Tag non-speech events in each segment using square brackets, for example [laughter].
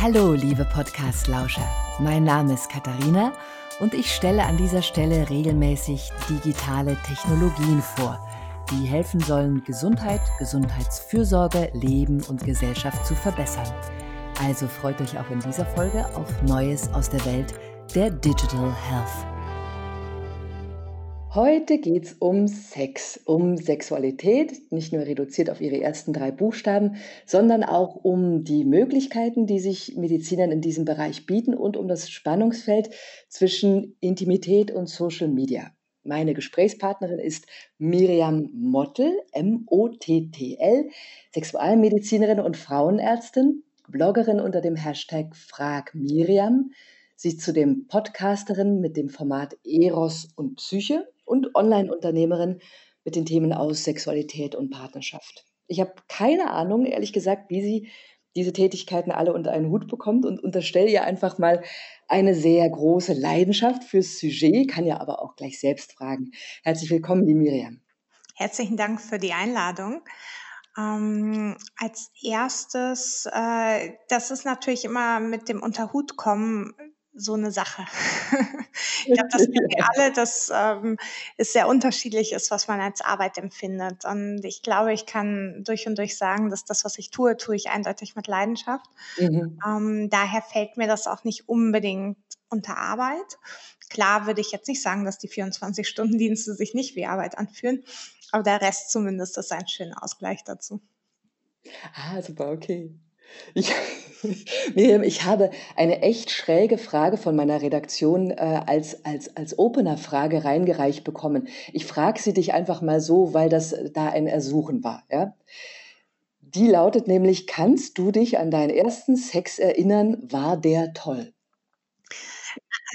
Hallo, liebe Podcast-Lauscher. Mein Name ist Katharina und ich stelle an dieser Stelle regelmäßig digitale Technologien vor, die helfen sollen, Gesundheit, Gesundheitsfürsorge, Leben und Gesellschaft zu verbessern. Also freut euch auch in dieser Folge auf Neues aus der Welt der Digital Health. Heute geht es um Sex, um Sexualität, nicht nur reduziert auf ihre ersten drei Buchstaben, sondern auch um die Möglichkeiten, die sich Medizinern in diesem Bereich bieten und um das Spannungsfeld zwischen Intimität und Social Media. Meine Gesprächspartnerin ist Miriam Mottel, M-O-T-T-L, Sexualmedizinerin und Frauenärztin, Bloggerin unter dem Hashtag Frag Miriam. Sie ist zudem Podcasterin mit dem Format Eros und Psyche und Online-Unternehmerin mit den Themen aus Sexualität und Partnerschaft. Ich habe keine Ahnung, ehrlich gesagt, wie sie diese Tätigkeiten alle unter einen Hut bekommt und unterstelle ihr einfach mal eine sehr große Leidenschaft fürs Sujet, kann ja aber auch gleich selbst fragen. Herzlich willkommen, die Miriam. Herzlichen Dank für die Einladung. Ähm, als erstes, äh, das ist natürlich immer mit dem Unterhutkommen so eine Sache. [laughs] ich glaube, das kennen wir alle, dass ähm, es sehr unterschiedlich ist, was man als Arbeit empfindet. Und ich glaube, ich kann durch und durch sagen, dass das, was ich tue, tue ich eindeutig mit Leidenschaft. Mhm. Ähm, daher fällt mir das auch nicht unbedingt unter Arbeit. Klar würde ich jetzt nicht sagen, dass die 24-Stunden-Dienste sich nicht wie Arbeit anfühlen, aber der Rest zumindest ist ein schöner Ausgleich dazu. Ah, super, okay. Ich, [laughs] Miriam, ich habe eine echt schräge Frage von meiner Redaktion äh, als, als, als Opener-Frage reingereicht bekommen. Ich frage sie dich einfach mal so, weil das da ein Ersuchen war. Ja? Die lautet nämlich, kannst du dich an deinen ersten Sex erinnern? War der toll?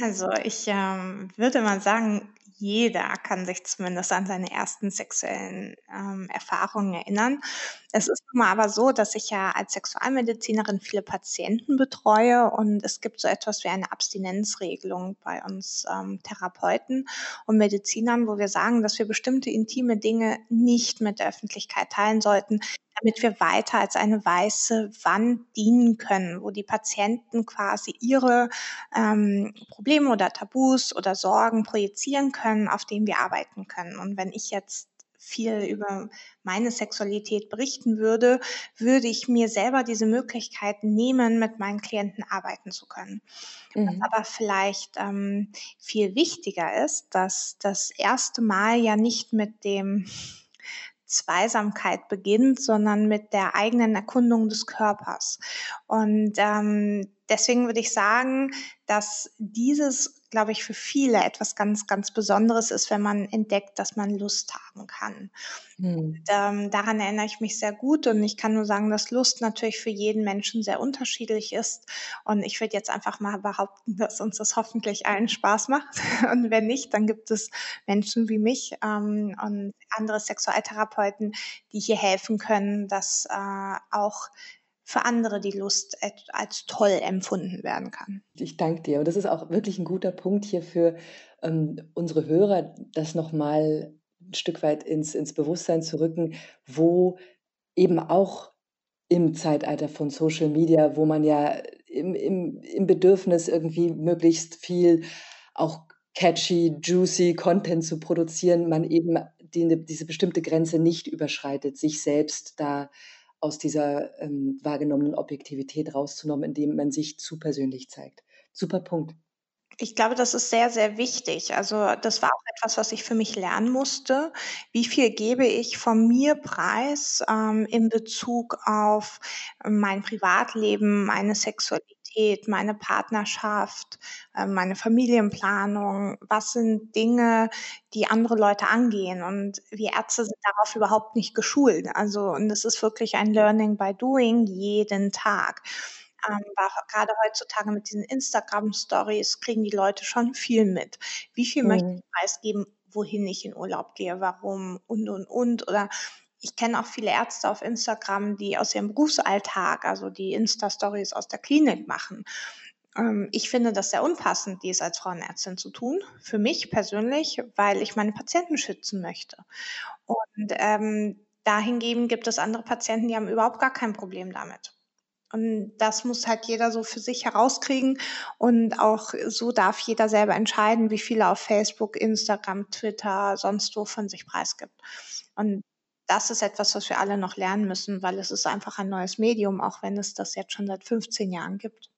Also ich ähm, würde mal sagen, jeder kann sich zumindest an seine ersten sexuellen ähm, Erfahrungen erinnern. Es ist nun mal aber so, dass ich ja als Sexualmedizinerin viele Patienten betreue und es gibt so etwas wie eine Abstinenzregelung bei uns ähm, Therapeuten und Medizinern, wo wir sagen, dass wir bestimmte intime Dinge nicht mit der Öffentlichkeit teilen sollten, damit wir weiter als eine weiße Wand dienen können, wo die Patienten quasi ihre ähm, Probleme oder Tabus oder Sorgen projizieren können, auf denen wir arbeiten können. Und wenn ich jetzt viel über meine Sexualität berichten würde, würde ich mir selber diese Möglichkeit nehmen, mit meinen Klienten arbeiten zu können. Mhm. Was aber vielleicht ähm, viel wichtiger ist, dass das erste Mal ja nicht mit dem Zweisamkeit beginnt, sondern mit der eigenen Erkundung des Körpers. Und ähm, deswegen würde ich sagen, dass dieses glaube ich, für viele etwas ganz, ganz Besonderes ist, wenn man entdeckt, dass man Lust haben kann. Mhm. Und, ähm, daran erinnere ich mich sehr gut und ich kann nur sagen, dass Lust natürlich für jeden Menschen sehr unterschiedlich ist. Und ich würde jetzt einfach mal behaupten, dass uns das hoffentlich allen Spaß macht. [laughs] Und wenn nicht, dann gibt es Menschen wie mich ähm, und andere Sexualtherapeuten, die hier helfen können, dass äh, auch für andere die Lust als toll empfunden werden kann. Ich danke dir. Und das ist auch wirklich ein guter Punkt hier für ähm, unsere Hörer, das nochmal ein Stück weit ins, ins Bewusstsein zu rücken, wo eben auch im Zeitalter von Social Media, wo man ja im, im, im Bedürfnis irgendwie möglichst viel auch catchy, juicy Content zu produzieren, man eben die, diese bestimmte Grenze nicht überschreitet, sich selbst da aus dieser ähm, wahrgenommenen Objektivität rauszunehmen, indem man sich zu persönlich zeigt. Super Punkt. Ich glaube, das ist sehr, sehr wichtig. Also das war auch etwas, was ich für mich lernen musste. Wie viel gebe ich von mir preis ähm, in Bezug auf mein Privatleben, meine Sexualität? Sexualität, meine Partnerschaft, ähm, meine Familienplanung, was sind Dinge, die andere Leute angehen. Und wir Ärzte sind darauf überhaupt nicht geschult. Also, und es ist wirklich ein Learning by Doing jeden Tag. Ähm, gerade heutzutage mit diesen Instagram-Stories kriegen die Leute schon viel mit. Wie viel mhm. möchte ich preisgeben, wohin ich in Urlaub gehe, warum und und und oder ich kenne auch viele Ärzte auf Instagram, die aus ihrem Berufsalltag, also die Insta-Stories aus der Klinik machen. Ähm, ich finde das sehr unpassend, dies als Frauenärztin zu tun, für mich persönlich, weil ich meine Patienten schützen möchte. Und ähm, dahingehend gibt es andere Patienten, die haben überhaupt gar kein Problem damit. Und das muss halt jeder so für sich herauskriegen. Und auch so darf jeder selber entscheiden, wie viel er auf Facebook, Instagram, Twitter, sonst wo von sich preisgibt. Und das ist etwas, was wir alle noch lernen müssen, weil es ist einfach ein neues Medium, auch wenn es das jetzt schon seit 15 Jahren gibt.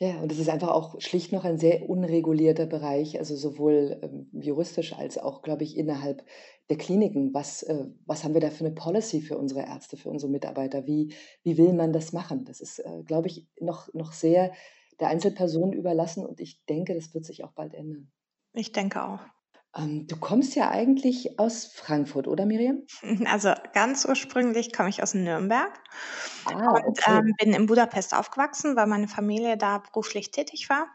Ja, und es ist einfach auch schlicht noch ein sehr unregulierter Bereich, also sowohl ähm, juristisch als auch, glaube ich, innerhalb der Kliniken. Was, äh, was haben wir da für eine Policy für unsere Ärzte, für unsere Mitarbeiter? Wie, wie will man das machen? Das ist, äh, glaube ich, noch, noch sehr der Einzelperson überlassen und ich denke, das wird sich auch bald ändern. Ich denke auch. Ähm, du kommst ja eigentlich aus Frankfurt, oder Miriam? [laughs] Also ganz ursprünglich komme ich aus Nürnberg Ah, und okay. ähm, bin in Budapest aufgewachsen, weil meine Familie da beruflich tätig war.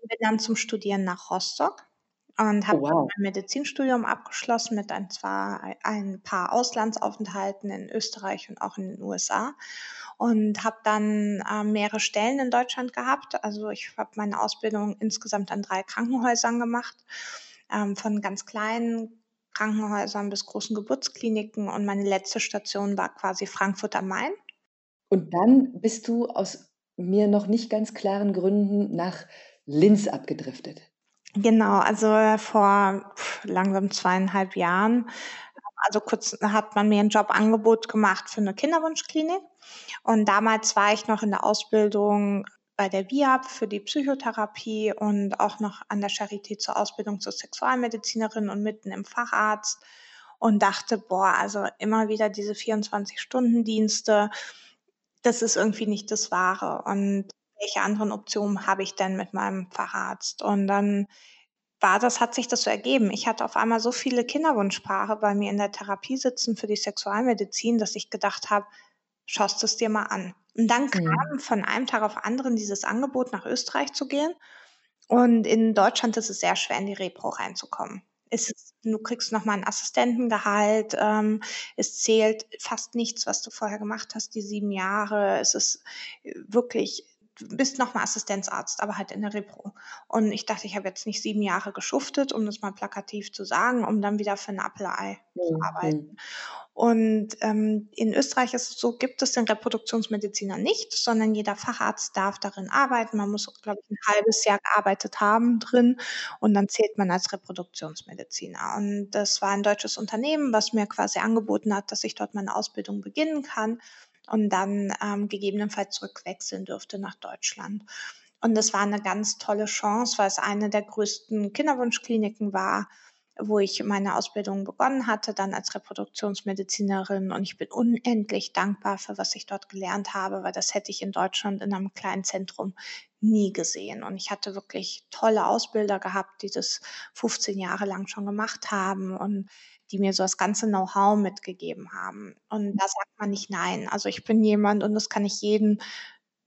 Und bin dann zum Studieren nach Rostock und Oh, habe wow. mein Medizinstudium abgeschlossen mit ein, zwar ein paar Auslandsaufenthalten in Österreich und auch in den USA und habe dann äh, mehrere Stellen in Deutschland gehabt. Also ich habe meine Ausbildung insgesamt an drei Krankenhäusern gemacht ähm, von ganz kleinen Krankenhäusern bis großen Geburtskliniken und meine letzte Station war quasi Frankfurt am Main. Und dann bist du aus mir noch nicht ganz klaren Gründen nach Linz abgedriftet. Genau, also vor langsam zweieinhalb Jahren, also kurz hat man mir ein Jobangebot gemacht für eine Kinderwunschklinik. Und damals war ich noch in der Ausbildung bei der VIAP für die Psychotherapie und auch noch an der Charité zur Ausbildung zur Sexualmedizinerin und mitten im Facharzt und dachte, boah, also immer wieder diese 24-Stunden-Dienste, das ist irgendwie nicht das Wahre. Und welche anderen Optionen habe ich denn mit meinem Facharzt? Und dann war das, hat sich das so ergeben. Ich hatte auf einmal so viele Kinderwunschpaare bei mir in der Therapie sitzen für die Sexualmedizin, dass ich gedacht habe, schaust es dir mal an. Und dann kam Mhm. von einem Tag auf anderen dieses Angebot, nach Österreich zu gehen. Und in Deutschland ist es sehr schwer, in die Repro reinzukommen. Es ist, du kriegst nochmal ein Assistentengehalt, ähm, es zählt fast nichts, was du vorher gemacht hast, die sieben Jahre. Es ist äh, wirklich, bist nochmal Assistenzarzt, aber halt in der Repro. Und ich dachte, ich habe jetzt nicht sieben Jahre geschuftet, um das mal plakativ zu sagen, um dann wieder für ein Apple-Ei zu Mhm. arbeiten. Mhm. Und ähm, in Österreich ist es so, gibt es den Reproduktionsmediziner nicht, sondern jeder Facharzt darf darin arbeiten. Man muss, glaube ich, ein halbes Jahr gearbeitet haben drin und dann zählt man als Reproduktionsmediziner. Und das war ein deutsches Unternehmen, was mir quasi angeboten hat, dass ich dort meine Ausbildung beginnen kann und dann ähm, gegebenenfalls zurückwechseln dürfte nach Deutschland. Und das war eine ganz tolle Chance, weil es eine der größten Kinderwunschkliniken war wo ich meine Ausbildung begonnen hatte, dann als Reproduktionsmedizinerin. Und ich bin unendlich dankbar für was ich dort gelernt habe, weil das hätte ich in Deutschland in einem kleinen Zentrum nie gesehen. Und ich hatte wirklich tolle Ausbilder gehabt, die das 15 Jahre lang schon gemacht haben und die mir so das ganze Know-how mitgegeben haben. Und da sagt man nicht nein. Also ich bin jemand und das kann ich jedem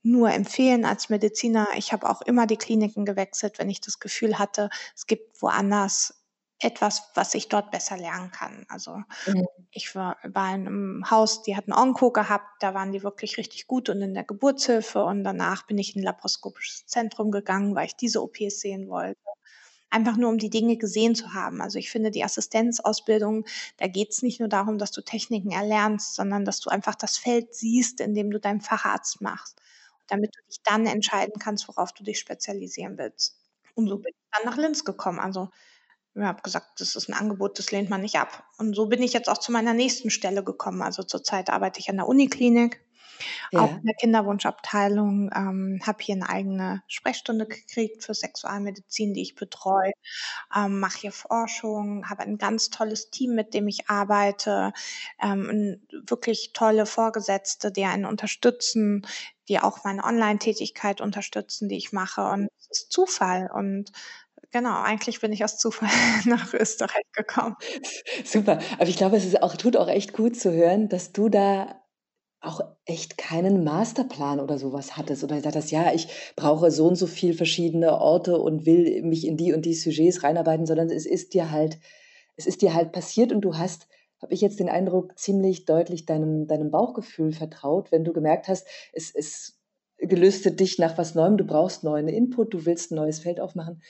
nur empfehlen als Mediziner. Ich habe auch immer die Kliniken gewechselt, wenn ich das Gefühl hatte, es gibt woanders etwas, was ich dort besser lernen kann. Also Mhm. ich war in einem Haus, die hatten Onko gehabt, da waren die wirklich richtig gut und in der Geburtshilfe und danach bin ich in 'n laparoskopisches Zentrum gegangen, weil ich diese OPs sehen wollte. Einfach nur, um die Dinge gesehen zu haben. Also, ich finde, die Assistenzausbildung, da geht's nicht nur darum, dass du Techniken erlernst, sondern dass du einfach das Feld siehst, in dem du deinen Facharzt machst, damit du dich dann entscheiden kannst, worauf du dich spezialisieren willst. Und so bin ich dann nach Linz gekommen. Also ich habe gesagt, das ist ein Angebot, das lehnt man nicht ab. Und so bin ich jetzt auch zu meiner nächsten Stelle gekommen. Also zurzeit arbeite ich an der Uniklinik, auch Ja. in der Kinderwunschabteilung, ähm, habe hier eine eigene Sprechstunde gekriegt für Sexualmedizin, die ich betreue, ähm, mache hier Forschung, habe ein ganz tolles Team, mit dem ich arbeite, ähm, wirklich tolle Vorgesetzte, die einen unterstützen, die auch meine Online-Tätigkeit unterstützen, die ich mache. Und es ist Zufall und Genau, eigentlich bin ich aus Zufall [laughs] nach Österreich gekommen. Super. Aber ich glaube, es ist auch tut auch echt gut zu hören, dass du da auch echt keinen Masterplan oder so was hattest oder gesagt hast: „Ja, ich brauche so und so viel verschiedene Orte und will mich in die und die Sujets reinarbeiten“, sondern es ist dir halt es ist dir halt passiert und du hast, habe ich jetzt den Eindruck, ziemlich deutlich deinem deinem Bauchgefühl vertraut, wenn du gemerkt hast, es es gelüstet dich nach was Neuem, du brauchst neuen Input, du willst 'n neues Feld aufmachen,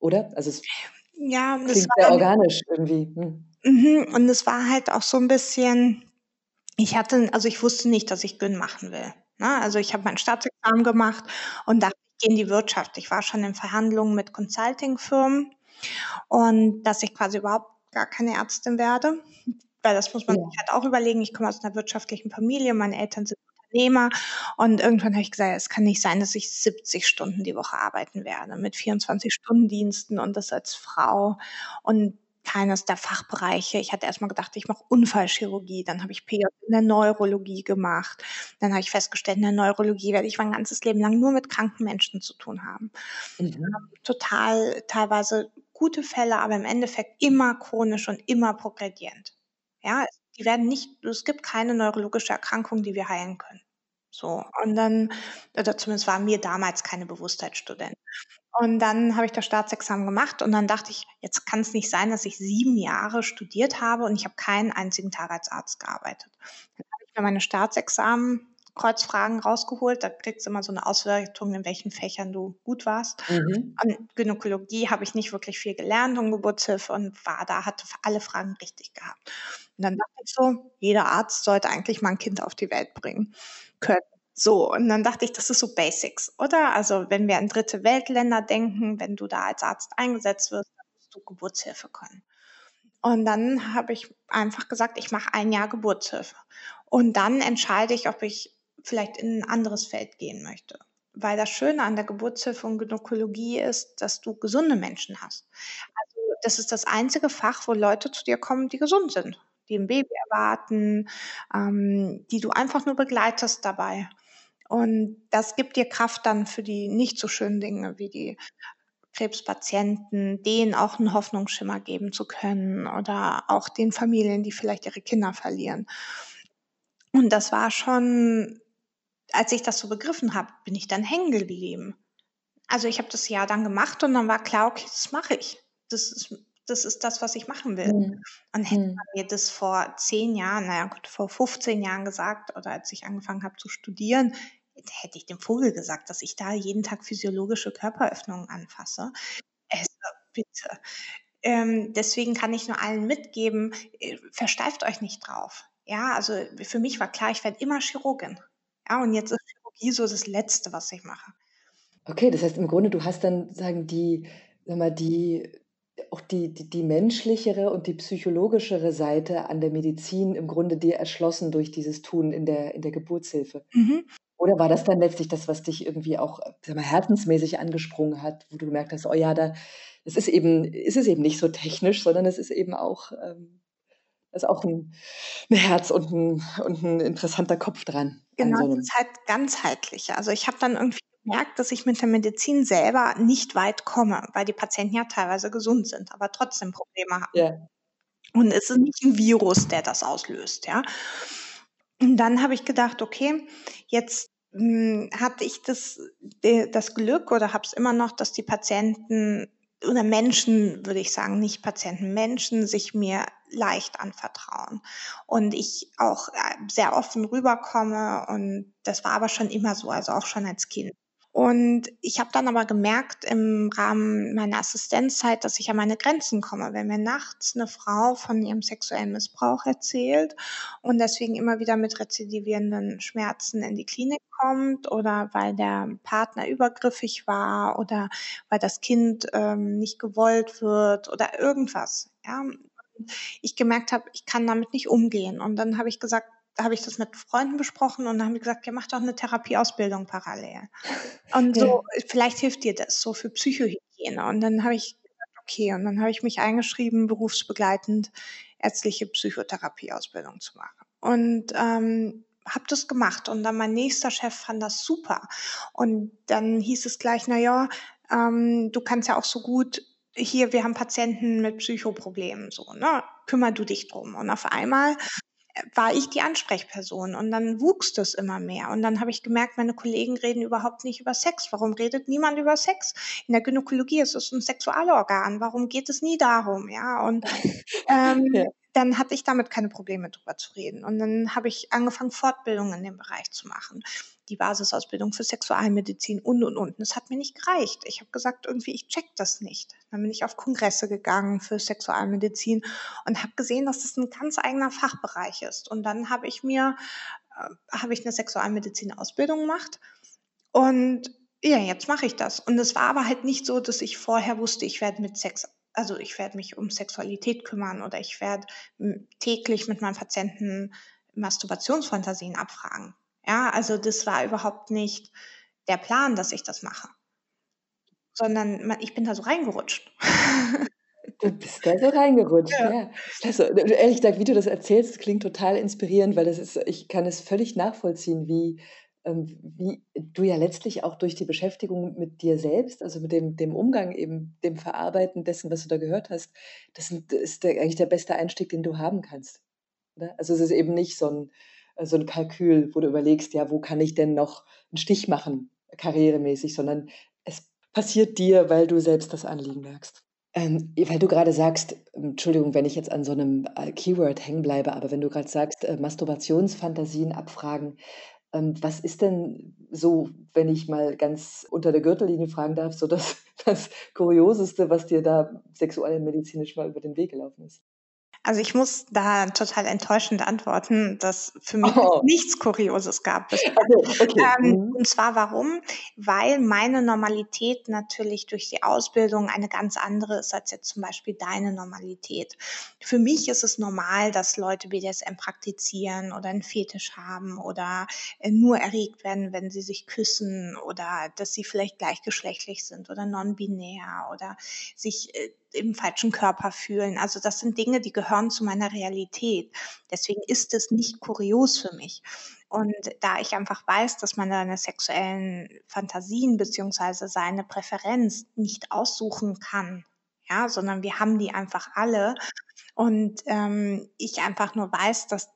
oder? Also, es Ja, klingt sehr dann organisch irgendwie. Mhm. Mhm, und es war halt auch so 'n bisschen ich hatte also, ich wusste nicht, dass ich Gyn machen will, Ne? Also ich habe mein Staatsexamen gemacht und dachte, ich gehe in die Wirtschaft. Ich war schon in Verhandlungen mit Consulting-Firmen und dass ich quasi überhaupt gar keine Ärztin werde. Weil das muss man ja. sich halt auch überlegen. Ich komme aus einer wirtschaftlichen Familie, meine Eltern sind Unternehmer und irgendwann habe ich gesagt, es kann nicht sein, dass ich 70 Stunden die Woche arbeiten werde mit 24 Stunden Diensten und das als Frau und keines der Fachbereiche. Ich hatte erstmal gedacht, ich mache Unfallchirurgie, dann habe ich PJ in der Neurologie gemacht. Dann habe ich festgestellt, in der Neurologie werde ich mein ganzes Leben lang nur mit kranken Menschen zu tun haben. Mhm. Total teilweise gute Fälle, aber im Endeffekt immer chronisch und immer progredient. Ja, die werden nicht, es gibt keine neurologische Erkrankung, die wir heilen können. So, und dann, oder zumindest war mir damals keine Bewusstheitsstudent. Und dann habe ich das Staatsexamen gemacht und dann dachte ich, jetzt kann es nicht sein, dass ich sieben Jahre studiert habe und ich habe keinen einzigen Tag als Arzt gearbeitet. Dann habe ich mir meine Staatsexamen Kreuzfragen rausgeholt. Da kriegst du immer so eine Auswertung, in welchen Fächern du gut warst. Mhm. Und Gynäkologie habe ich nicht wirklich viel gelernt und Geburtshilfe und war da, hatte alle Fragen richtig gehabt. Und dann dachte ich so, jeder Arzt sollte eigentlich mal ein Kind auf die Welt bringen können. So, und dann dachte ich, das ist so Basics, oder? Also wenn wir an dritte Weltländer denken, wenn du da als Arzt eingesetzt wirst, dann musst du Geburtshilfe können. Und dann habe ich einfach gesagt, ich mache ein Jahr Geburtshilfe. Und dann entscheide ich, ob ich vielleicht in ein anderes Feld gehen möchte. Weil das Schöne an der Geburtshilfe und Gynäkologie ist, dass du gesunde Menschen hast. Also das ist das einzige Fach, wo Leute zu dir kommen, die gesund sind, die ein Baby erwarten, ähm, die du einfach nur begleitest dabei. Und das gibt dir Kraft dann für die nicht so schönen Dinge wie die Krebspatienten, denen auch einen Hoffnungsschimmer geben zu können oder auch den Familien, die vielleicht ihre Kinder verlieren. Und das war schon, als ich das so begriffen habe, bin ich dann hängen geblieben. Also ich habe das Jahr dann gemacht und dann war klar, okay, das mache ich. Das ist, das ist das, was ich machen will. Mhm. Und hätte mhm. man mir das vor zehn Jahren, naja gut, vor 15 Jahren gesagt oder als ich angefangen habe zu studieren, hätte ich dem Vogel gesagt, dass ich da jeden Tag physiologische Körperöffnungen anfasse. Also bitte. Ähm, deswegen kann ich nur allen mitgeben, äh, versteift euch nicht drauf. Ja, also für mich war klar, ich werde immer Chirurgin. Ja, und jetzt ist Chirurgie so das Letzte, was ich mache. Okay, das heißt im Grunde, du hast dann sagen die, sag mal, die auch die, die, die menschlichere und die psychologischere Seite an der Medizin im Grunde dir erschlossen durch dieses Tun in der, in der Geburtshilfe. Mhm. Oder war das dann letztlich das, was dich irgendwie auch sag mal, herzensmäßig angesprungen hat, wo du gemerkt hast, oh ja, da es ist eben, ist es eben nicht so technisch, sondern es ist eben auch, ähm, ist auch ein, ein Herz und ein, und ein interessanter Kopf dran. Genau, so es ist halt ganzheitlich. Also ich habe dann irgendwie gemerkt, dass ich mit der Medizin selber nicht weit komme, weil die Patienten ja teilweise gesund sind, aber trotzdem Probleme haben. Ja. Und es ist nicht ein Virus, der das auslöst, ja. Und dann habe ich gedacht, okay, jetzt hatte ich das, das Glück oder habe es immer noch, dass die Patienten oder Menschen, würde ich sagen, nicht Patienten, Menschen sich mir leicht anvertrauen und ich auch äh, sehr offen rüberkomme und das war aber schon immer so, also auch schon als Kind. Und ich habe dann aber gemerkt im Rahmen meiner Assistenzzeit, dass ich an meine Grenzen komme. Wenn mir nachts eine Frau von ihrem sexuellen Missbrauch erzählt und deswegen immer wieder mit rezidivierenden Schmerzen in die Klinik kommt oder weil der Partner übergriffig war oder weil das Kind ähm, nicht gewollt wird oder irgendwas. Ja, ich gemerkt habe, ich kann damit nicht umgehen. Und dann habe ich gesagt, habe ich das mit Freunden besprochen und dann haben die gesagt, ja, mach doch eine Therapieausbildung parallel. [laughs] Und so, ja. vielleicht hilft dir das so für Psychohygiene. Und dann habe ich gesagt, okay, und dann habe ich mich eingeschrieben, berufsbegleitend ärztliche Psychotherapieausbildung zu machen. Und ähm, habe das gemacht und dann mein nächster Chef fand das super und dann hieß es gleich, na ja, ähm, du kannst ja auch so gut hier, wir haben Patienten mit Psychoproblemen, so, ne, kümmer du dich drum. Und auf einmal war ich die Ansprechperson und dann wuchs das immer mehr und dann habe ich gemerkt, meine Kollegen reden überhaupt nicht über Sex. Warum redet niemand über Sex? In der Gynäkologie ist es ein Sexualorgan. Warum geht es nie darum? Ja und [laughs] ähm, ja. Dann hatte ich damit keine Probleme drüber zu reden und dann habe ich angefangen Fortbildungen in dem Bereich zu machen die Basisausbildung für Sexualmedizin und, und, und. Es hat mir nicht gereicht. Ich habe gesagt, irgendwie, ich check das nicht. Dann bin ich auf Kongresse gegangen für Sexualmedizin und habe gesehen, dass das ein ganz eigener Fachbereich ist. Und dann habe ich mir äh, habe ich eine Sexualmedizin-Ausbildung gemacht und ja, jetzt mache ich das. Und es war aber halt nicht so, dass ich vorher wusste, ich werde mit Sex, also ich werde mich um Sexualität kümmern oder ich werde täglich mit meinen Patienten Masturbationsfantasien abfragen. Ja, also das war überhaupt nicht der Plan, dass ich das mache, sondern ich bin da so reingerutscht. [laughs] Du bist da so reingerutscht, ja. ja. Also, ehrlich gesagt, wie du das erzählst, klingt total inspirierend, weil das ist, ich kann es völlig nachvollziehen, wie, wie du ja letztlich auch durch die Beschäftigung mit dir selbst, also mit dem, dem Umgang, eben dem Verarbeiten dessen, was du da gehört hast, das ist der, eigentlich der beste Einstieg, den du haben kannst. Oder? Also es ist eben nicht so ein, so ein Kalkül, wo du überlegst, ja, wo kann ich denn noch einen Stich machen, karrieremäßig, sondern es passiert dir, weil du selbst das Anliegen merkst. Ähm, weil du gerade sagst, Entschuldigung, wenn ich jetzt an so einem äh, Keyword hängen bleibe, aber wenn du gerade sagst, äh, Masturbationsfantasien abfragen, ähm, was ist denn so, wenn ich mal ganz unter der Gürtellinie fragen darf, so das, [laughs] das Kurioseste, was dir da sexualmedizinisch mal über den Weg gelaufen ist? Also ich muss da total enttäuschend antworten, dass für mich oh. nichts Kurioses gab. [laughs] Okay, okay. Ähm, mhm. Und zwar warum? Weil meine Normalität natürlich durch die Ausbildung eine ganz andere ist als jetzt zum Beispiel deine Normalität. Für mich ist es normal, dass Leute BDSM praktizieren oder einen Fetisch haben oder äh, nur erregt werden, wenn sie sich küssen oder dass sie vielleicht gleichgeschlechtlich sind oder non-binär oder sich äh, im falschen Körper fühlen. Also das sind Dinge, die gehören zu meiner Realität. Deswegen ist es nicht kurios für mich. Und da ich einfach weiß, dass man seine sexuellen Fantasien beziehungsweise seine Präferenz nicht aussuchen kann, ja, sondern wir haben die einfach alle. Und ähm, ich einfach nur weiß, dass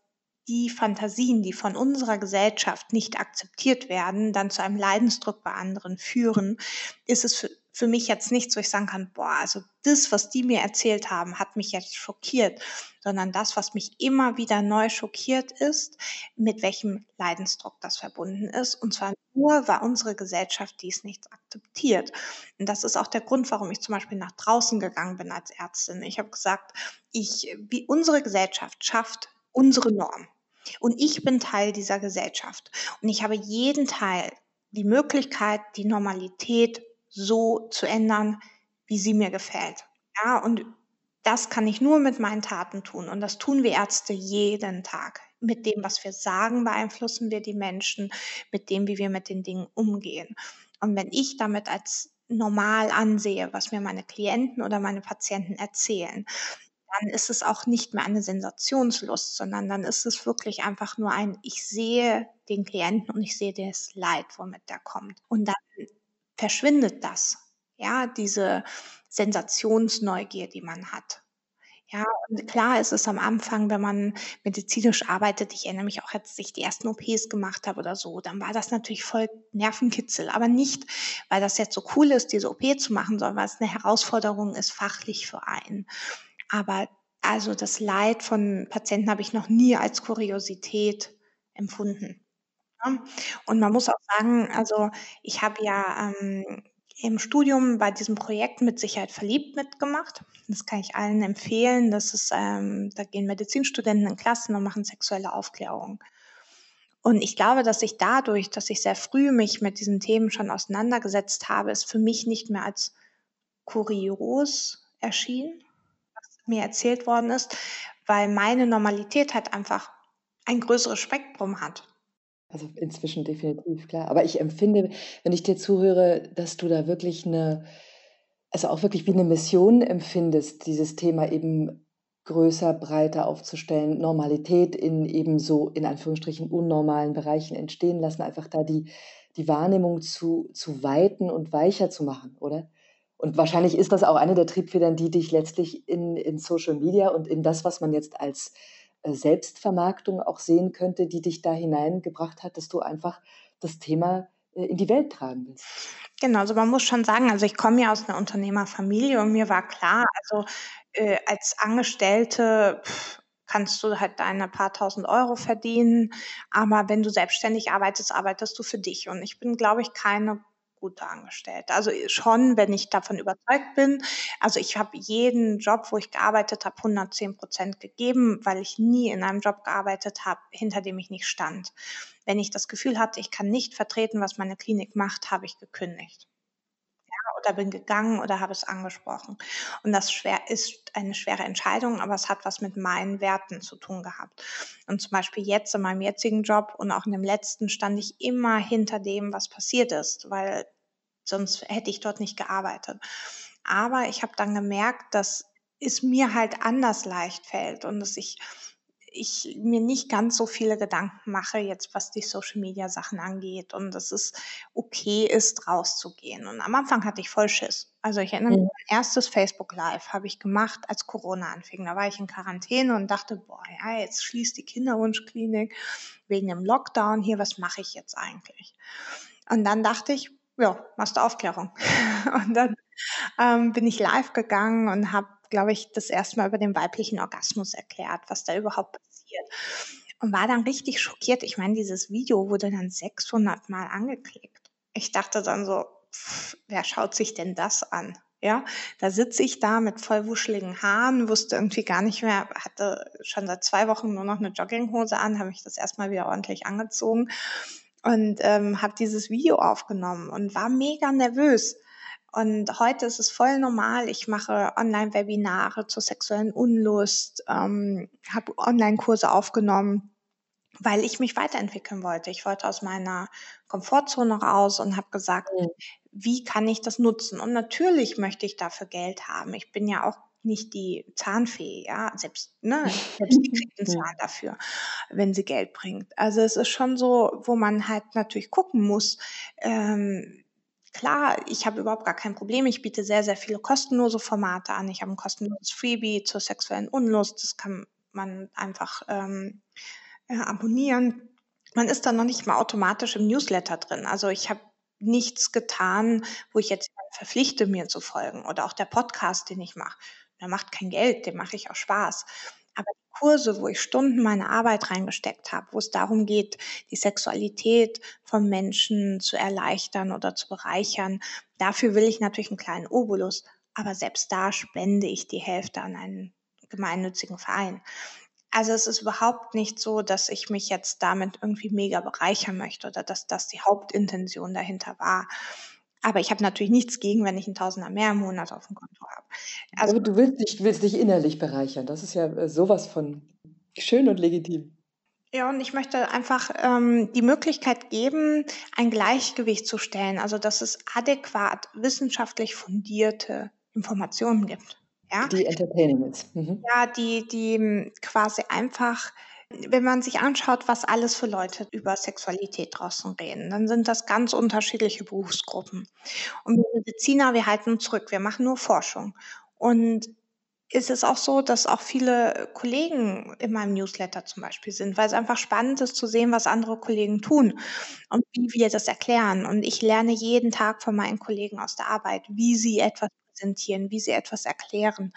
die Fantasien, die von unserer Gesellschaft nicht akzeptiert werden, dann zu einem Leidensdruck bei anderen führen, ist es für, für mich jetzt nichts, wo ich sagen kann, boah, also das, was die mir erzählt haben, hat mich jetzt schockiert, sondern das, was mich immer wieder neu schockiert ist, mit welchem Leidensdruck das verbunden ist. Und zwar nur, weil unsere Gesellschaft dies nicht akzeptiert. Und das ist auch der Grund, warum ich zum Beispiel nach draußen gegangen bin als Ärztin. Ich habe gesagt, ich, wie unsere Gesellschaft schafft unsere Norm. Und ich bin Teil dieser Gesellschaft. Und ich habe jeden Teil die Möglichkeit, die Normalität so zu ändern, wie sie mir gefällt. Ja, und das kann ich nur mit meinen Taten tun. Und das tun wir Ärzte jeden Tag. Mit dem, was wir sagen, beeinflussen wir die Menschen, mit dem, wie wir mit den Dingen umgehen. Und wenn ich damit als normal ansehe, was mir meine Klienten oder meine Patienten erzählen, dann ist es auch nicht mehr eine Sensationslust, sondern dann ist es wirklich einfach nur ein, ich sehe den Klienten und ich sehe das Leid, womit der kommt. Und dann verschwindet das. Ja, diese Sensationsneugier, die man hat. Ja, und klar ist es am Anfang, wenn man medizinisch arbeitet, ich erinnere mich auch, als ich die ersten OPs gemacht habe oder so, dann war das natürlich voll Nervenkitzel. Aber nicht, weil das jetzt so cool ist, diese OP zu machen, sondern weil es eine Herausforderung ist, fachlich für einen. Aber also das Leid von Patienten habe ich noch nie als Kuriosität empfunden. Und man muss auch sagen, also ich habe ja ähm, im Studium bei diesem Projekt mit Sicherheit verliebt mitgemacht. Das kann ich allen empfehlen. Das ist, ähm, da gehen Medizinstudenten in Klassen und machen sexuelle Aufklärung. Und ich glaube, dass ich dadurch, dass ich sehr früh mich mit diesen Themen schon auseinandergesetzt habe, es für mich nicht mehr als kurios erschien, was mir erzählt worden ist, weil meine Normalität halt einfach ein größeres Spektrum hat. Also inzwischen definitiv, klar. Aber ich empfinde, wenn ich dir zuhöre, dass du da wirklich eine, also auch wirklich wie eine Mission empfindest, dieses Thema eben größer, breiter aufzustellen, Normalität in eben so, in Anführungsstrichen, unnormalen Bereichen entstehen lassen, einfach da die, die Wahrnehmung zu, zu weiten und weicher zu machen, oder? Und wahrscheinlich ist das auch eine der Triebfedern, die dich letztlich in, in Social Media und in das, was man jetzt als Selbstvermarktung auch sehen könnte, die dich da hineingebracht hat, dass du einfach das Thema äh, in die Welt tragen willst. Genau, also man muss schon sagen, also ich komme ja aus einer Unternehmerfamilie und mir war klar, also äh, als Angestellte pff, kannst du halt deine paar tausend Euro verdienen, aber wenn du selbstständig arbeitest, arbeitest du für dich. Und ich bin, glaube ich, keine gute Angestellte. Also schon, wenn ich davon überzeugt bin. Also ich habe jeden Job, wo ich gearbeitet habe, 110 Prozent gegeben, weil ich nie in einem Job gearbeitet habe, hinter dem ich nicht stand. Wenn ich das Gefühl hatte, ich kann nicht vertreten, was meine Klinik macht, habe ich gekündigt oder bin gegangen oder habe es angesprochen. Und das schwer ist eine schwere Entscheidung, aber es hat was mit meinen Werten zu tun gehabt. Und zum Beispiel jetzt in meinem jetzigen Job und auch in dem letzten stand ich immer hinter dem, was passiert ist, weil sonst hätte ich dort nicht gearbeitet. Aber ich habe dann gemerkt, dass es mir halt anders leicht fällt und dass ich ich mir nicht ganz so viele Gedanken mache, jetzt was die Social Media Sachen angeht und dass es okay ist, rauszugehen. Und am Anfang hatte ich voll Schiss. Also ich erinnere mich, mhm. mein erstes Facebook Live habe ich gemacht, als Corona anfing. Da war ich in Quarantäne und dachte, boah, ja, jetzt schließt die Kinderwunschklinik wegen dem Lockdown hier, was mache ich jetzt eigentlich? Und dann dachte ich, ja, machst du Aufklärung. [laughs] Und dann ähm, bin ich live gegangen und habe glaube ich, das erste Mal über den weiblichen Orgasmus erklärt, was da überhaupt passiert. Und war dann richtig schockiert. Ich meine, dieses Video wurde dann 600 Mal angeklickt. Ich dachte dann so, pff, wer schaut sich denn das an? Ja, da sitze ich da mit voll wuscheligen Haaren, wusste irgendwie gar nicht mehr, hatte schon seit zwei Wochen nur noch eine Jogginghose an, habe mich das erstmal wieder ordentlich angezogen und ähm, habe dieses Video aufgenommen und war mega nervös. Und heute ist es voll normal. Ich mache Online-Webinare zur sexuellen Unlust, ähm, habe Online-Kurse aufgenommen, weil ich mich weiterentwickeln wollte. Ich wollte aus meiner Komfortzone raus und habe gesagt, mhm. wie kann ich das nutzen? Und natürlich möchte ich dafür Geld haben. Ich bin ja auch nicht die Zahnfee, ja, selbst, ne, [laughs] selbst die kriegt einen Zahn dafür, wenn sie Geld bringt. Also es ist schon so, wo man halt natürlich gucken muss, ähm, klar, ich habe überhaupt gar kein Problem. Ich biete sehr, sehr viele kostenlose Formate an. Ich habe ein kostenloses Freebie zur sexuellen Unlust. Das kann man einfach ähm, äh, abonnieren. Man ist dann noch nicht mal automatisch im Newsletter drin. Also ich habe nichts getan, wo ich jetzt verpflichte, mir zu folgen. Oder auch der Podcast, den ich mache. Der macht kein Geld, den mache ich auch Spaß. Aber Kurse, wo ich Stunden meine Arbeit reingesteckt habe, wo es darum geht, die Sexualität von Menschen zu erleichtern oder zu bereichern. Dafür will ich natürlich einen kleinen Obolus, aber selbst da spende ich die Hälfte an einen gemeinnützigen Verein. Also es ist überhaupt nicht so, dass ich mich jetzt damit irgendwie mega bereichern möchte oder dass das die Hauptintention dahinter war. Aber ich habe natürlich nichts gegen, wenn ich einen Tausender mehr im Monat auf dem Konto habe. Also, Aber du willst dich, willst dich innerlich bereichern. Das ist ja äh, sowas von schön und legitim. Ja, und ich möchte einfach ähm, die Möglichkeit geben, ein Gleichgewicht zu stellen, also dass es adäquat wissenschaftlich fundierte Informationen gibt. Ja? Die entertaining ist. Mhm. Ja, die, die hm, quasi einfach wenn man sich anschaut, was alles für Leute über Sexualität draußen reden, dann sind das ganz unterschiedliche Berufsgruppen. Und wir Mediziner, wir halten zurück, wir machen nur Forschung. Und ist es auch so, dass auch viele Kollegen in meinem Newsletter zum Beispiel sind, weil es einfach spannend ist zu sehen, was andere Kollegen tun und wie wir das erklären. Und ich lerne jeden Tag von meinen Kollegen aus der Arbeit, wie sie etwas präsentieren, wie sie etwas erklären.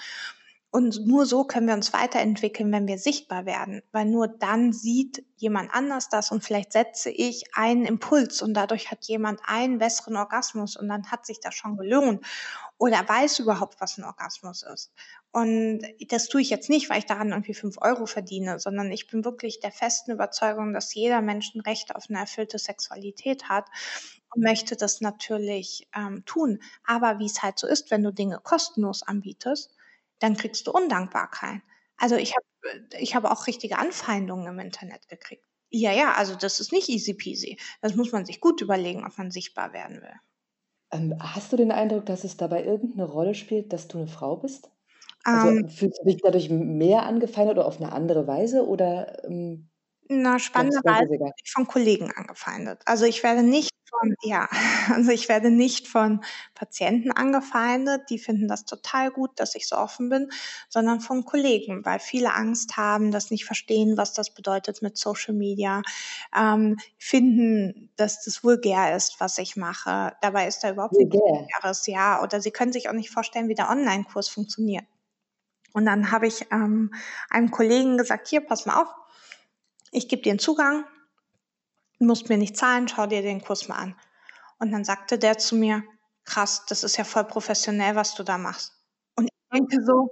Und nur so können wir uns weiterentwickeln, wenn wir sichtbar werden, weil nur dann sieht jemand anders das und vielleicht setze ich einen Impuls und dadurch hat jemand einen besseren Orgasmus und dann hat sich das schon gelohnt oder weiß überhaupt, was ein Orgasmus ist. Und das tue ich jetzt nicht, weil ich daran irgendwie fünf Euro verdiene, sondern ich bin wirklich der festen Überzeugung, dass jeder Mensch ein Recht auf eine erfüllte Sexualität hat und möchte das natürlich ähm, tun. Aber wie es halt so ist, wenn du Dinge kostenlos anbietest, dann kriegst du Undankbarkeit. Also ich habe ich hab auch richtige Anfeindungen im Internet gekriegt. Ja, ja, also das ist nicht easy peasy. Das muss man sich gut überlegen, ob man sichtbar werden will. Ähm, hast du den Eindruck, dass es dabei irgendeine Rolle spielt, dass du eine Frau bist? Also ähm, fühlst du dich dadurch mehr angefeindet oder auf eine andere Weise oder ähm, na, spannenderweise werde ich von Kollegen angefeindet. Also ich werde nicht von, ja, [laughs] also ich werde nicht von Patienten angefeindet, die finden das total gut, dass ich so offen bin, sondern von Kollegen, weil viele Angst haben, das nicht verstehen, was das bedeutet mit Social Media, ähm, finden, dass das vulgär ist, was ich mache. Dabei ist da überhaupt nichts vulgäres, ja. Oder sie können sich auch nicht vorstellen, wie der Online-Kurs funktioniert. Und dann habe ich ähm, einem Kollegen gesagt, hier, pass mal auf, ich gebe dir einen Zugang, musst mir nicht zahlen, schau dir den Kurs mal an. Und dann sagte der zu mir, krass, das ist ja voll professionell, was du da machst. Und ich denke so,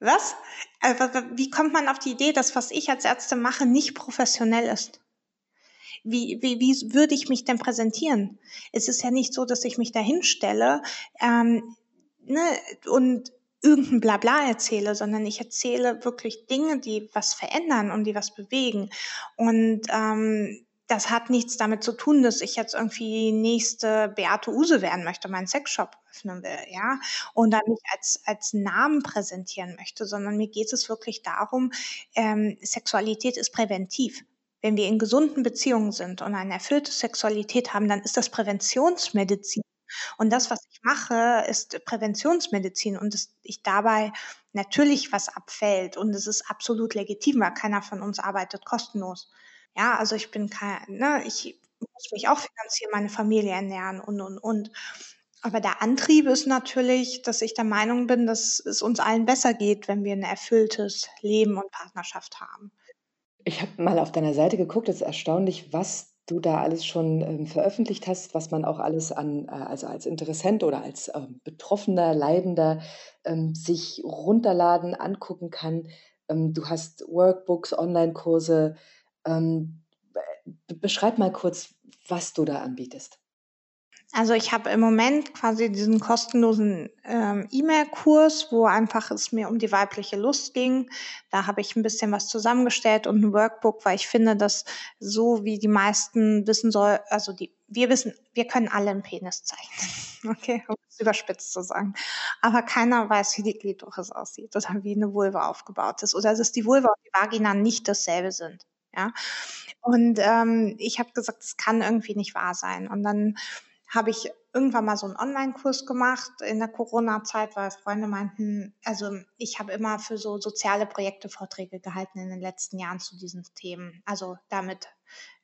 was? Äh, wie kommt man auf die Idee, dass was ich als Ärzte mache, nicht professionell ist? Wie, wie, wie würde ich mich denn präsentieren? Es ist ja nicht so, dass ich mich da hinstelle ähm, ne, und irgendein Blabla erzähle, sondern ich erzähle wirklich Dinge, die was verändern und die was bewegen. Und ähm, das hat nichts damit zu tun, dass ich jetzt irgendwie nächste Beate Use werden möchte, meinen Sexshop öffnen will, ja, und dann mich als, als Namen präsentieren möchte, sondern mir geht es wirklich darum, ähm, Sexualität ist präventiv. Wenn wir in gesunden Beziehungen sind und eine erfüllte Sexualität haben, dann ist das Präventionsmedizin. Und das, was ich mache, ist Präventionsmedizin und dass ich dabei natürlich was abfällt und es ist absolut legitim, weil keiner von uns arbeitet kostenlos. Ja, also ich bin kein, ne, ich muss mich auch finanzieren, meine Familie ernähren und, und, und. Aber der Antrieb ist natürlich, dass ich der Meinung bin, dass es uns allen besser geht, wenn wir ein erfülltes Leben und Partnerschaft haben. Ich habe mal auf deiner Seite geguckt, es ist erstaunlich, was du da alles schon ähm, veröffentlicht hast, was man auch alles an, äh, also als Interessent oder als äh, Betroffener, Leidender ähm, sich runterladen, angucken kann. Ähm, du hast Workbooks, Online-Kurse, ähm, beschreib mal kurz, was du da anbietest. Also ich habe im Moment quasi diesen kostenlosen ähm, E-Mail-Kurs, wo einfach es mir um die weibliche Lust ging. Da habe ich ein bisschen was zusammengestellt und ein Workbook, weil ich finde, dass so wie die meisten wissen soll, also die, wir wissen, wir können alle einen Penis zeichnen. [laughs] Okay, um es überspitzt zu sagen. Aber keiner weiß, wie die Klitoris aussieht oder wie eine Vulva aufgebaut ist oder dass die Vulva und die Vagina nicht dasselbe sind. Ja. Und ähm, ich habe gesagt, das kann irgendwie nicht wahr sein. Und dann habe ich irgendwann mal so einen Online-Kurs gemacht in der Corona-Zeit, weil Freunde meinten, also ich habe immer für so soziale Projekte Vorträge gehalten in den letzten Jahren zu diesen Themen. Also damit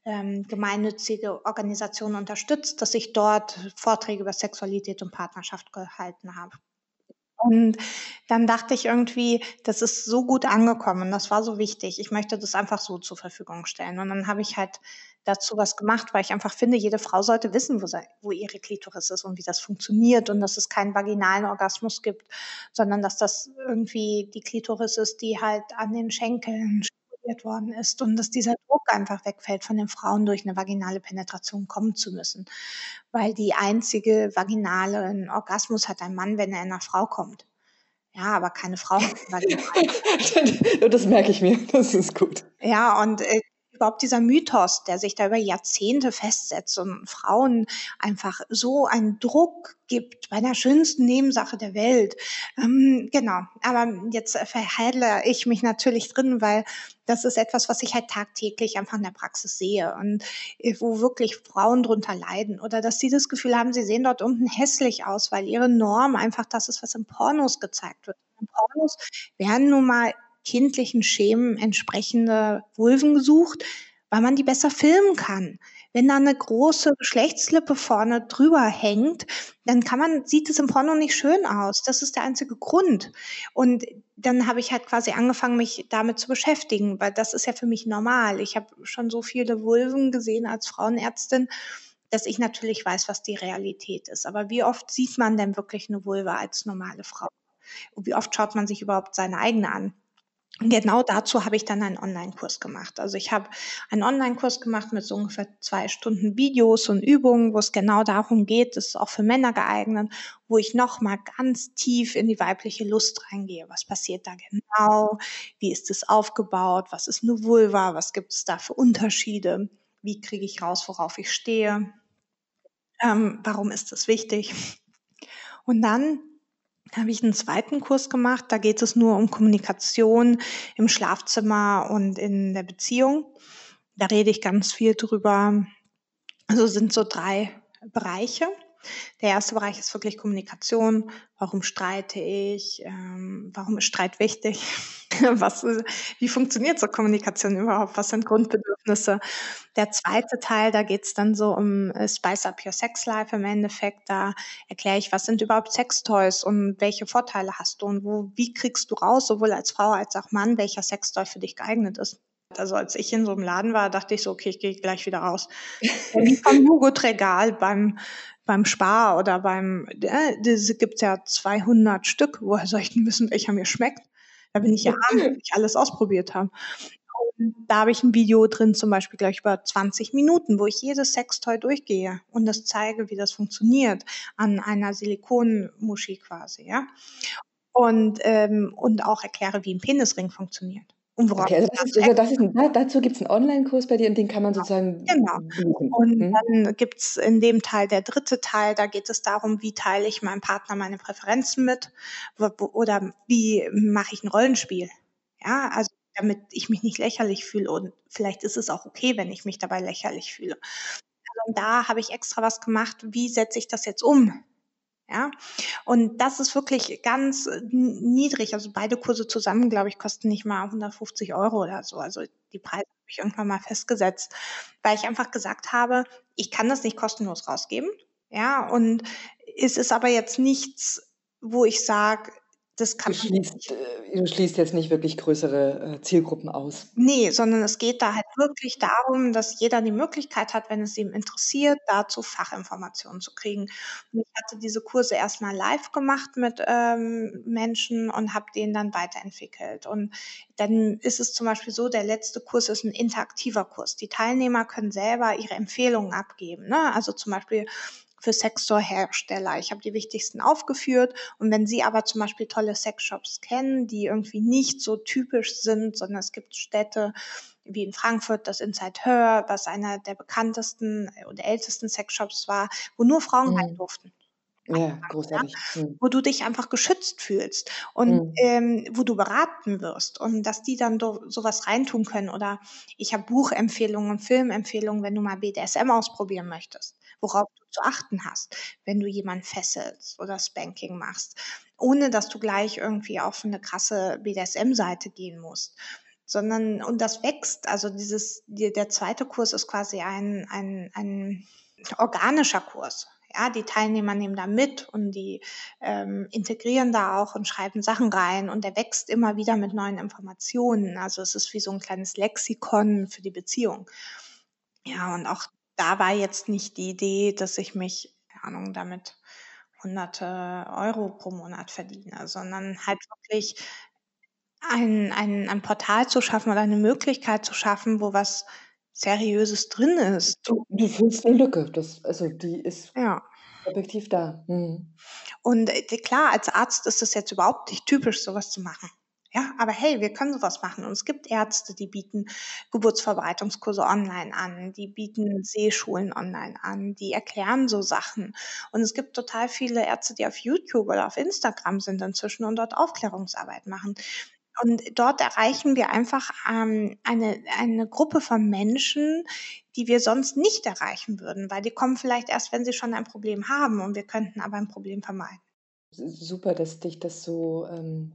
ähm, gemeinnützige Organisationen unterstützt, dass ich dort Vorträge über Sexualität und Partnerschaft gehalten habe. Und dann dachte ich irgendwie, das ist so gut angekommen, das war so wichtig. Ich möchte das einfach so zur Verfügung stellen. Und dann habe ich halt dazu was gemacht, weil ich einfach finde, jede Frau sollte wissen, wo, sie, wo ihre Klitoris ist und wie das funktioniert und dass es keinen vaginalen Orgasmus gibt, sondern dass das irgendwie die Klitoris ist, die halt an den Schenkeln stimuliert worden ist und dass dieser Druck einfach wegfällt, von den Frauen durch eine vaginale Penetration kommen zu müssen. Weil die einzige vaginale Orgasmus hat ein Mann, wenn er in einer Frau kommt. Ja, aber keine Frau. [laughs] das merke ich mir, das ist gut. Ja, und äh, überhaupt dieser Mythos, der sich da über Jahrzehnte festsetzt und Frauen einfach so einen Druck gibt bei der schönsten Nebensache der Welt. Ähm, genau, aber jetzt verheile ich mich natürlich drin, weil das ist etwas, was ich halt tagtäglich einfach in der Praxis sehe und äh, wo wirklich Frauen drunter leiden oder dass sie das Gefühl haben, sie sehen dort unten hässlich aus, weil ihre Norm einfach das ist, was in Pornos gezeigt wird. Pornos werden nun mal kindlichen Schemen entsprechende Vulven gesucht, weil man die besser filmen kann. Wenn da eine große Geschlechtslippe vorne drüber hängt, dann kann man, sieht es im Porno nicht schön aus. Das ist der einzige Grund. Und dann habe ich halt quasi angefangen, mich damit zu beschäftigen, weil das ist ja für mich normal. Ich habe schon so viele Vulven gesehen als Frauenärztin, dass ich natürlich weiß, was die Realität ist. Aber wie oft sieht man denn wirklich eine Vulva als normale Frau? Und wie oft schaut man sich überhaupt seine eigene an? Genau dazu habe ich dann einen Online-Kurs gemacht. Also ich habe einen Online-Kurs gemacht mit so ungefähr zwei Stunden Videos und Übungen, wo es genau darum geht, das ist auch für Männer geeignet, wo ich nochmal ganz tief in die weibliche Lust reingehe. Was passiert da genau? Wie ist es aufgebaut? Was ist eine Vulva? Was gibt es da für Unterschiede? Wie kriege ich raus, worauf ich stehe? Ähm, warum ist das wichtig? Und dann habe ich einen zweiten Kurs gemacht. Da geht es nur um Kommunikation im Schlafzimmer und in der Beziehung. Da rede ich ganz viel drüber. Also sind so drei Bereiche. Der erste Bereich ist wirklich Kommunikation. Warum streite ich? Ähm, warum ist Streit wichtig? [laughs] Was, wie funktioniert so Kommunikation überhaupt? Was sind Grundbedürfnisse? Der zweite Teil, da geht es dann so um äh, Spice Up Your Sex Life im Endeffekt. Da erkläre ich, was sind überhaupt Sextoys und welche Vorteile hast du und wo, wie kriegst du raus, sowohl als Frau als auch Mann, welcher Sextoy für dich geeignet ist. Also als ich in so einem Laden war, dachte ich so, okay, ich gehe gleich wieder raus. [laughs] Wie vom Joghurtregal beim, beim Spar oder beim, äh, das gibt's ja 200 Stück. Woher soll ich denn wissen, welcher mir schmeckt? Da bin ich ja arm, wenn ich alles ausprobiert habe. Und da habe ich ein Video drin, zum Beispiel gleich über 20 Minuten, wo ich jedes Sextoy durchgehe und das zeige, wie das funktioniert an einer Silikonmuschi quasi, ja. Und, ähm, und auch erkläre, wie ein Penisring funktioniert. Und worauf okay, also das ist, also das ist ein, dazu gibt es einen Online-Kurs bei dir und den kann man sozusagen genau. buchen. Und hm? dann gibt es in dem Teil der dritte Teil, da geht es darum, wie teile ich meinem Partner meine Präferenzen mit oder wie mache ich ein Rollenspiel. Ja, also damit ich mich nicht lächerlich fühle und vielleicht ist es auch okay, wenn ich mich dabei lächerlich fühle. Also da habe ich extra was gemacht, wie setze ich das jetzt um? Ja, und das ist wirklich ganz äh, niedrig. Also beide Kurse zusammen, glaube ich, kosten nicht mal 150 Euro oder so. Also die Preise habe ich irgendwann mal festgesetzt, weil ich einfach gesagt habe, ich kann das nicht kostenlos rausgeben. Ja, und es ist aber jetzt nichts, wo ich sage, das kann du schließt, äh, du schließt jetzt nicht wirklich größere äh, Zielgruppen aus. Nee, sondern es geht da halt wirklich darum, dass jeder die Möglichkeit hat, wenn es ihm interessiert, dazu Fachinformationen zu kriegen. Und ich hatte diese Kurse erstmal live gemacht mit ähm, Menschen und habe den dann weiterentwickelt. Und dann ist es zum Beispiel so, der letzte Kurs ist ein interaktiver Kurs. Die Teilnehmer können selber ihre Empfehlungen abgeben. Ne? Also zum Beispiel für Sextoy-Hersteller. Ich habe die wichtigsten aufgeführt. Und wenn Sie aber zum Beispiel tolle Sexshops kennen, die irgendwie nicht so typisch sind, sondern es gibt Städte wie in Frankfurt das Inside Her, was einer der bekanntesten und ältesten Sexshops war, wo nur Frauen mhm. rein durften. Ja, großartig. Ja, mhm. wo du dich einfach geschützt fühlst und mhm. ähm, wo du beraten wirst und dass die dann sowas reintun können. Oder ich habe Buchempfehlungen, Filmempfehlungen, wenn du mal BDSM ausprobieren möchtest, worauf du zu achten hast, wenn du jemanden fesselst oder Spanking machst, ohne dass du gleich irgendwie auf eine krasse BDSM-Seite gehen musst sondern und das wächst. Also dieses, die, der zweite Kurs ist quasi ein, ein, ein organischer Kurs. Ja, die Teilnehmer nehmen da mit und die ähm, integrieren da auch und schreiben Sachen rein und der wächst immer wieder mit neuen Informationen. Also es ist wie so ein kleines Lexikon für die Beziehung. Ja, und auch da war jetzt nicht die Idee, dass ich mich, keine Ahnung, damit hunderte Euro pro Monat verdiene, sondern halt wirklich ein, ein, ein Portal zu schaffen oder eine Möglichkeit zu schaffen, wo was Seriöses drin ist. Du, du fühlst eine Lücke. Das, also die ist ja. objektiv da. Mhm. Und äh, klar, als Arzt ist es jetzt überhaupt nicht typisch, sowas zu machen. Ja, aber hey, wir können sowas machen. Und es gibt Ärzte, die bieten Geburtsverbreitungskurse online an, die bieten Seeschulen online an, die erklären so Sachen. Und es gibt total viele Ärzte, die auf YouTube oder auf Instagram sind inzwischen und dort Aufklärungsarbeit machen. Und dort erreichen wir einfach ähm, eine, eine Gruppe von Menschen, die wir sonst nicht erreichen würden, weil die kommen vielleicht erst, wenn sie schon ein Problem haben und wir könnten aber ein Problem vermeiden. Super, dass dich das so, ähm,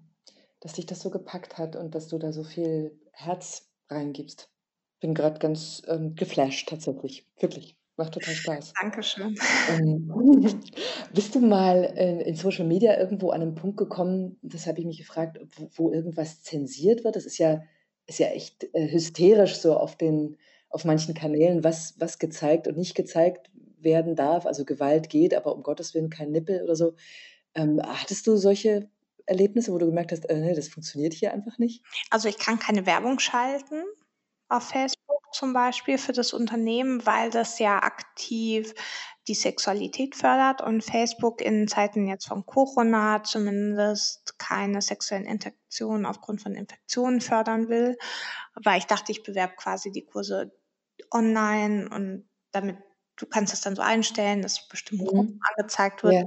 dass dich das so gepackt hat und dass du da so viel Herz reingibst. Bin gerade ganz ähm, geflasht tatsächlich, wirklich. Macht total Spaß. Dankeschön. Ähm, [laughs] bist du mal in, in, Social Media irgendwo an einen Punkt gekommen, das habe ich mich gefragt, wo, wo, irgendwas zensiert wird? Das ist ja, ist ja echt äh, hysterisch so auf, den, auf manchen Kanälen, was, was gezeigt und nicht gezeigt werden darf. Also Gewalt geht, aber um Gottes Willen kein Nippel oder so. Ähm, hattest du solche Erlebnisse, wo du gemerkt hast, äh, das funktioniert hier einfach nicht? Also ich kann keine Werbung schalten auf Facebook zum Beispiel für das Unternehmen, weil das ja aktiv die Sexualität fördert und Facebook in Zeiten jetzt von Corona zumindest keine sexuellen Interaktionen aufgrund von Infektionen fördern will, weil ich dachte, ich bewerbe quasi die Kurse online und damit du kannst es dann so einstellen, dass bestimmte Gruppen mhm. angezeigt wird. Ja.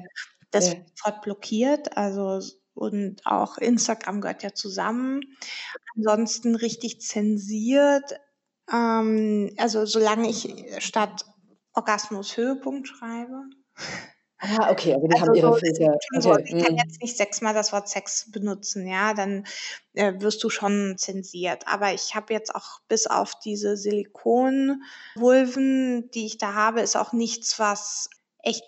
Das ja. wird sofort blockiert, also und auch Instagram gehört ja zusammen. Ansonsten richtig zensiert. Ähm, also solange ich statt Orgasmus Höhepunkt schreibe. Ah, okay, also die also haben ihre so, Filter. So, ich kann mhm. jetzt nicht sechsmal das Wort Sex benutzen, ja, dann äh, wirst du schon zensiert. Aber ich habe jetzt auch bis auf diese Silikonvulven, die ich da habe, ist auch nichts, was Ich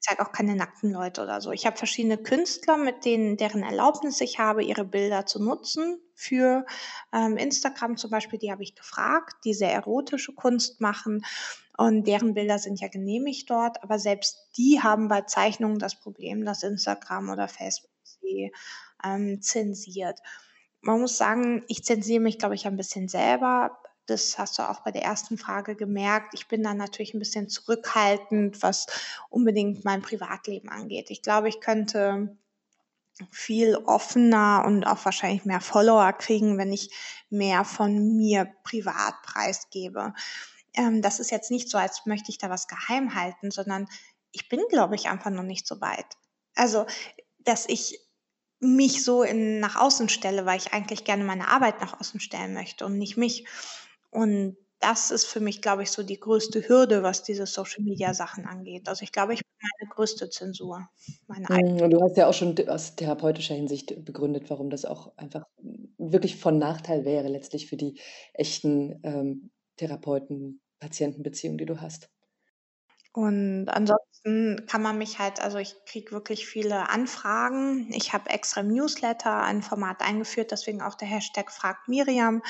zeige auch keine nackten Leute oder so. Ich habe verschiedene Künstler, mit denen, deren Erlaubnis ich habe, ihre Bilder zu nutzen für ähm, Instagram zum Beispiel. Die habe ich gefragt, die sehr erotische Kunst machen. Und deren Bilder sind ja genehmigt dort. Aber selbst die haben bei Zeichnungen das Problem, dass Instagram oder Facebook sie ähm, zensiert. Man muss sagen, ich zensiere mich, glaube ich, ein bisschen selber das hast du auch bei der ersten Frage gemerkt. Ich bin dann natürlich ein bisschen zurückhaltend, was unbedingt mein Privatleben angeht. Ich glaube, ich könnte viel offener und auch wahrscheinlich mehr Follower kriegen, wenn ich mehr von mir privat preisgebe. Ähm, das ist jetzt nicht so, als möchte ich da was geheim halten, sondern ich bin, glaube ich, einfach noch nicht so weit. Also, dass ich mich so in, nach außen stelle, weil ich eigentlich gerne meine Arbeit nach außen stellen möchte und nicht mich. Und das ist für mich, glaube ich, so die größte Hürde, was diese Social-Media-Sachen angeht. Also ich glaube, ich bin meine größte Zensur. Meine mhm, du hast ja auch schon aus therapeutischer Hinsicht begründet, warum das auch einfach wirklich von Nachteil wäre, letztlich für die echten ähm, Therapeuten-Patienten-Beziehungen, die du hast. Und ansonsten kann man mich halt, also ich kriege wirklich viele Anfragen. Ich habe extra im Newsletter ein Format eingeführt, deswegen auch der Hashtag Fragt Miriam,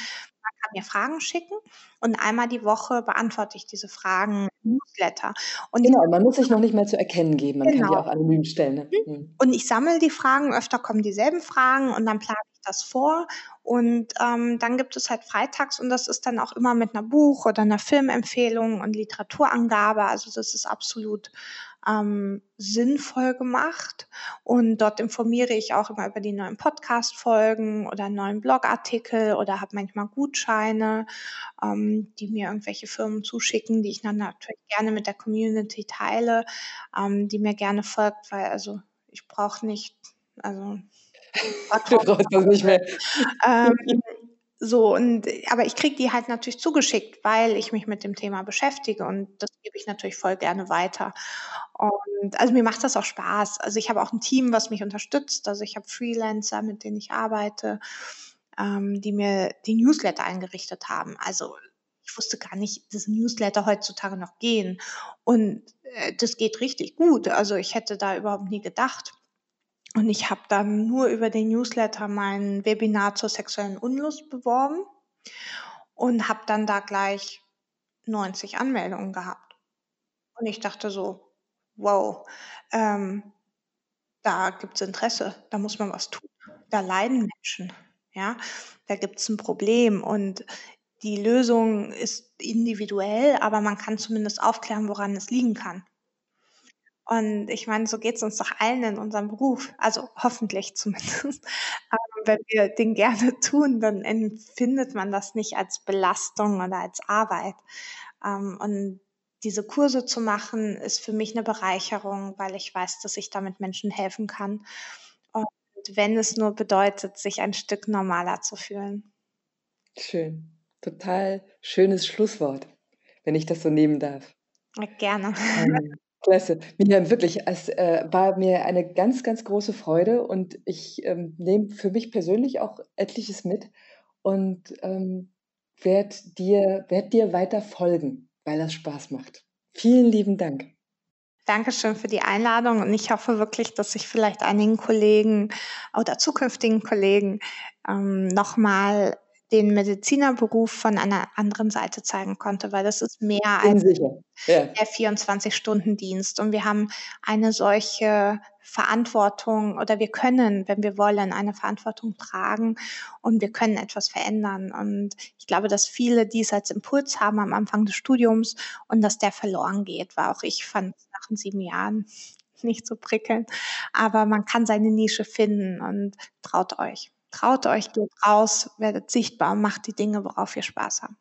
kann mir Fragen schicken und einmal die Woche beantworte ich diese Fragen im Newsletter. Und genau, man muss sich noch nicht mal zu erkennen geben, man genau. kann die auch anonym stellen. Ne? Mhm. mhm. Und ich sammle die Fragen, öfter kommen dieselben Fragen und dann plane ich das vor und ähm, dann gibt es halt freitags und das ist dann auch immer mit einer Buch- oder einer Filmempfehlung und Literaturangabe. Also das ist absolut ähm, sinnvoll gemacht. Und dort informiere ich auch immer über die neuen Podcast-Folgen oder neuen Blogartikel oder habe manchmal Gutscheine, ähm, die mir irgendwelche Firmen zuschicken, die ich dann natürlich gerne mit der Community teile, ähm, die mir gerne folgt, weil also ich brauche nicht, also [laughs] du brauchst das nicht mehr. [laughs] ähm, so, und aber ich kriege die halt natürlich zugeschickt, weil ich mich mit dem Thema beschäftige und das gebe ich natürlich voll gerne weiter. Und also mir macht das auch Spaß. Also ich habe auch ein Team, was mich unterstützt. Also ich habe Freelancer, mit denen ich arbeite, ähm, die mir die Newsletter eingerichtet haben. Also ich wusste gar nicht, dass Newsletter heutzutage noch gehen. Und äh, das geht richtig gut. Also ich hätte da überhaupt nie gedacht. Und ich habe dann nur über den Newsletter mein Webinar zur sexuellen Unlust beworben und habe dann da gleich 90 Anmeldungen gehabt. Und ich dachte so, wow, ähm, da gibt's Interesse, da muss man was tun. Da leiden Menschen, ja, da gibt's ein Problem und die Lösung ist individuell, aber man kann zumindest aufklären, woran es liegen kann. Und ich meine, so geht es uns doch allen in unserem Beruf, also hoffentlich zumindest. Aber [laughs] wenn wir den gerne [laughs] tun, dann empfindet man das nicht als Belastung oder als Arbeit. Ähm, und diese Kurse zu machen, ist für mich eine Bereicherung, weil ich weiß, dass ich damit Menschen helfen kann. Und wenn es nur bedeutet, sich ein Stück normaler zu fühlen. Schön. Total schönes Schlusswort, wenn ich das so nehmen darf. Gerne. Ähm, Klasse. Miriam, wirklich, es äh, war mir eine ganz, ganz große Freude und ich ähm, nehme für mich persönlich auch etliches mit und ähm, werde dir, werd dir weiter folgen, weil das Spaß macht. Vielen lieben Dank. Dankeschön für die Einladung und ich hoffe wirklich, dass ich vielleicht einigen Kollegen oder zukünftigen Kollegen ähm, nochmal den Medizinerberuf von einer anderen Seite zeigen konnte, weil das ist mehr als ja. der 24-Stunden-Dienst. Und wir haben eine solche Verantwortung oder wir können, wenn wir wollen, eine Verantwortung tragen und wir können etwas verändern. Und ich glaube, dass viele dies als Impuls haben am Anfang des Studiums und dass der verloren geht, weil auch ich fand nach sieben Jahren [laughs] nicht so prickelnd. Aber man kann seine Nische finden und traut euch. Traut euch, geht raus, werdet sichtbar und macht die Dinge, worauf ihr Spaß habt.